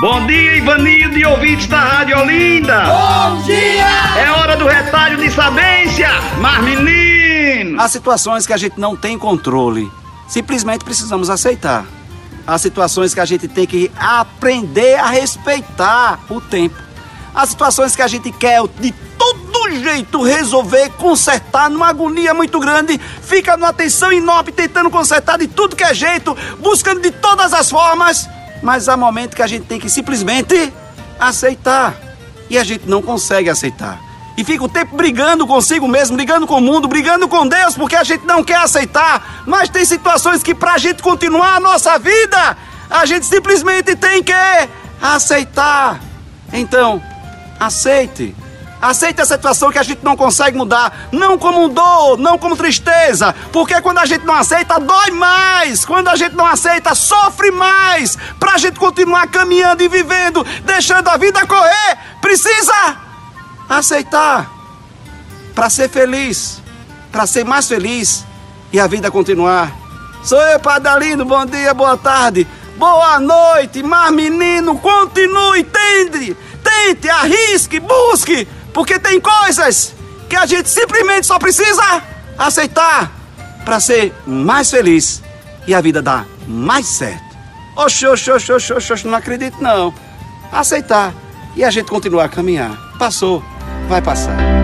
Bom dia, Ivanildo e ouvintes da Rádio Olinda. Bom dia! É hora do retalho de sabência, mas menino. Há situações que a gente não tem controle. Simplesmente precisamos aceitar. Há situações que a gente tem que aprender a respeitar o tempo. Há situações que a gente quer de todo jeito resolver, consertar numa agonia muito grande, fica numa tensão enorme tentando consertar de tudo que é jeito, buscando de todas as formas. Mas há momentos que a gente tem que simplesmente aceitar. E a gente não consegue aceitar. E fica o tempo brigando consigo mesmo, brigando com o mundo, brigando com Deus, porque a gente não quer aceitar. Mas tem situações que, pra gente continuar a nossa vida, a gente simplesmente tem que aceitar. Então, aceite. Aceite a situação que a gente não consegue mudar, não como dor, não como tristeza, porque quando a gente não aceita, dói mais. Quando a gente não aceita, sofre mais. Pra gente continuar caminhando e vivendo, deixando a vida correr, precisa aceitar. Para ser feliz, para ser mais feliz e a vida continuar. Sou eu, Padalino, bom dia, boa tarde, boa noite, mas menino, continue, tende, tente, arrisque, busque porque tem coisas que a gente simplesmente só precisa aceitar para ser mais feliz e a vida dar mais certo. Oxe, oxe, oxe, oxe, oxe, não acredito não. Aceitar e a gente continuar a caminhar. Passou, vai passar.